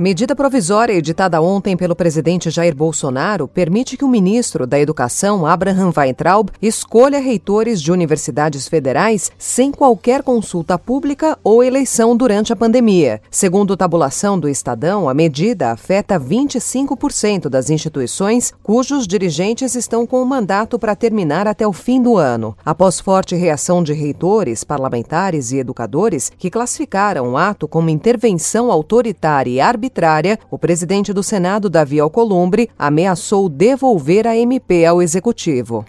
Medida provisória editada ontem pelo presidente Jair Bolsonaro permite que o ministro da Educação, Abraham Weintraub, escolha reitores de universidades federais sem qualquer consulta pública ou eleição durante a pandemia. Segundo tabulação do Estadão, a medida afeta 25% das instituições cujos dirigentes estão com o mandato para terminar até o fim do ano. Após forte reação de reitores, parlamentares e educadores que classificaram o ato como intervenção autoritária e arbitrária, arbitrária, o presidente do Senado, Davi Alcolumbre, ameaçou devolver a MP ao executivo.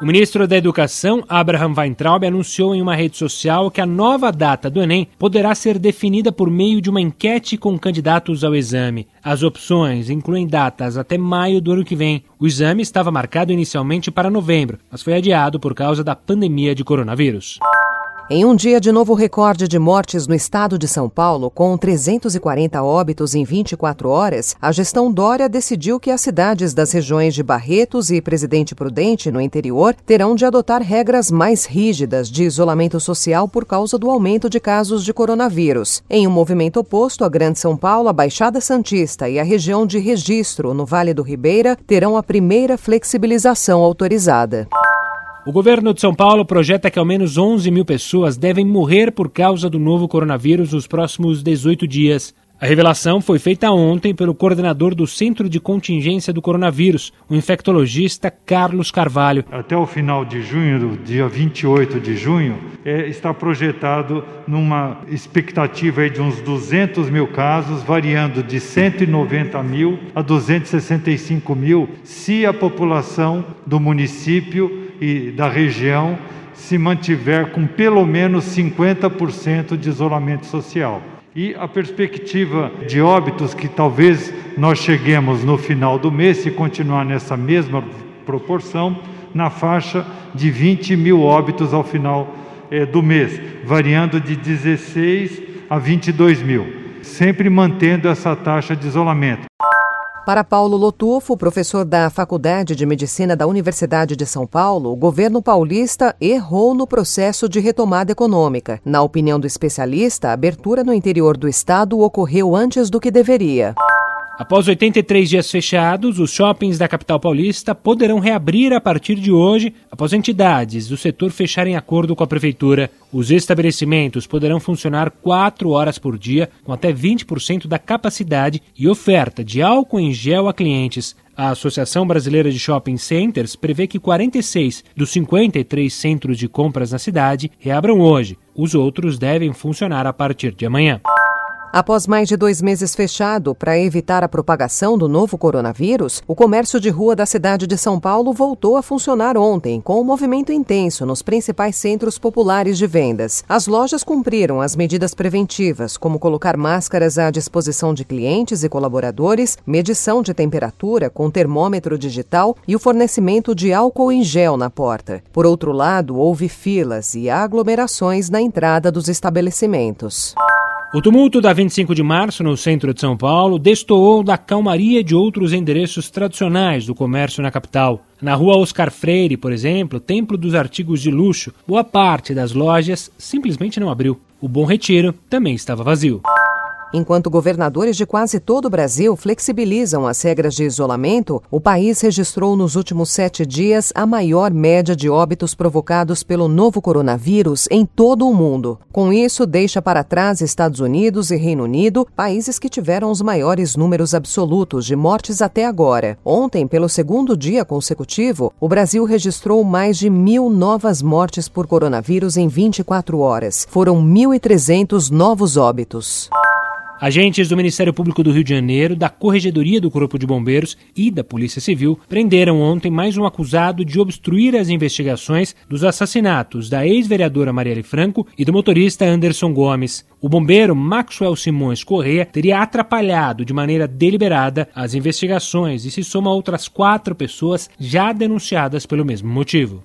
O ministro da Educação, Abraham Weintraub, anunciou em uma rede social que a nova data do Enem poderá ser definida por meio de uma enquete com candidatos ao exame. As opções incluem datas até maio do ano que vem. O exame estava marcado inicialmente para novembro, mas foi adiado por causa da pandemia de coronavírus. Em um dia de novo recorde de mortes no estado de São Paulo, com 340 óbitos em 24 horas, a gestão Dória decidiu que as cidades das regiões de Barretos e Presidente Prudente, no interior, terão de adotar regras mais rígidas de isolamento social por causa do aumento de casos de coronavírus. Em um movimento oposto, a Grande São Paulo, a Baixada Santista e a região de registro, no Vale do Ribeira, terão a primeira flexibilização autorizada. O governo de São Paulo projeta que ao menos 11 mil pessoas devem morrer por causa do novo coronavírus nos próximos 18 dias. A revelação foi feita ontem pelo coordenador do Centro de Contingência do Coronavírus, o infectologista Carlos Carvalho. Até o final de junho, dia 28 de junho, é, está projetado numa expectativa de uns 200 mil casos, variando de 190 mil a 265 mil, se a população do município e da região se mantiver com pelo menos 50% de isolamento social. E a perspectiva de óbitos que talvez nós cheguemos no final do mês, se continuar nessa mesma proporção, na faixa de 20 mil óbitos ao final eh, do mês, variando de 16 a 22 mil, sempre mantendo essa taxa de isolamento. Para Paulo Lotufo, professor da Faculdade de Medicina da Universidade de São Paulo, o governo paulista errou no processo de retomada econômica. Na opinião do especialista, a abertura no interior do estado ocorreu antes do que deveria. Após 83 dias fechados, os shoppings da capital paulista poderão reabrir a partir de hoje, após entidades do setor fecharem acordo com a prefeitura. Os estabelecimentos poderão funcionar 4 horas por dia, com até 20% da capacidade e oferta de álcool em gel a clientes. A Associação Brasileira de Shopping Centers prevê que 46 dos 53 centros de compras na cidade reabram hoje. Os outros devem funcionar a partir de amanhã. Após mais de dois meses fechado para evitar a propagação do novo coronavírus, o comércio de rua da cidade de São Paulo voltou a funcionar ontem, com um movimento intenso nos principais centros populares de vendas. As lojas cumpriram as medidas preventivas, como colocar máscaras à disposição de clientes e colaboradores, medição de temperatura com termômetro digital e o fornecimento de álcool em gel na porta. Por outro lado, houve filas e aglomerações na entrada dos estabelecimentos. O tumulto da 25 de março no centro de São Paulo destoou da calmaria de outros endereços tradicionais do comércio na capital. Na rua Oscar Freire, por exemplo, templo dos artigos de luxo, boa parte das lojas simplesmente não abriu. O Bom Retiro também estava vazio. Enquanto governadores de quase todo o Brasil flexibilizam as regras de isolamento, o país registrou nos últimos sete dias a maior média de óbitos provocados pelo novo coronavírus em todo o mundo. Com isso, deixa para trás Estados Unidos e Reino Unido, países que tiveram os maiores números absolutos de mortes até agora. Ontem, pelo segundo dia consecutivo, o Brasil registrou mais de mil novas mortes por coronavírus em 24 horas. Foram 1.300 novos óbitos. Agentes do Ministério Público do Rio de Janeiro, da Corregedoria do Corpo de Bombeiros e da Polícia Civil prenderam ontem mais um acusado de obstruir as investigações dos assassinatos da ex-vereadora Marielle Franco e do motorista Anderson Gomes. O bombeiro Maxwell Simões Correa teria atrapalhado de maneira deliberada as investigações e se soma a outras quatro pessoas já denunciadas pelo mesmo motivo.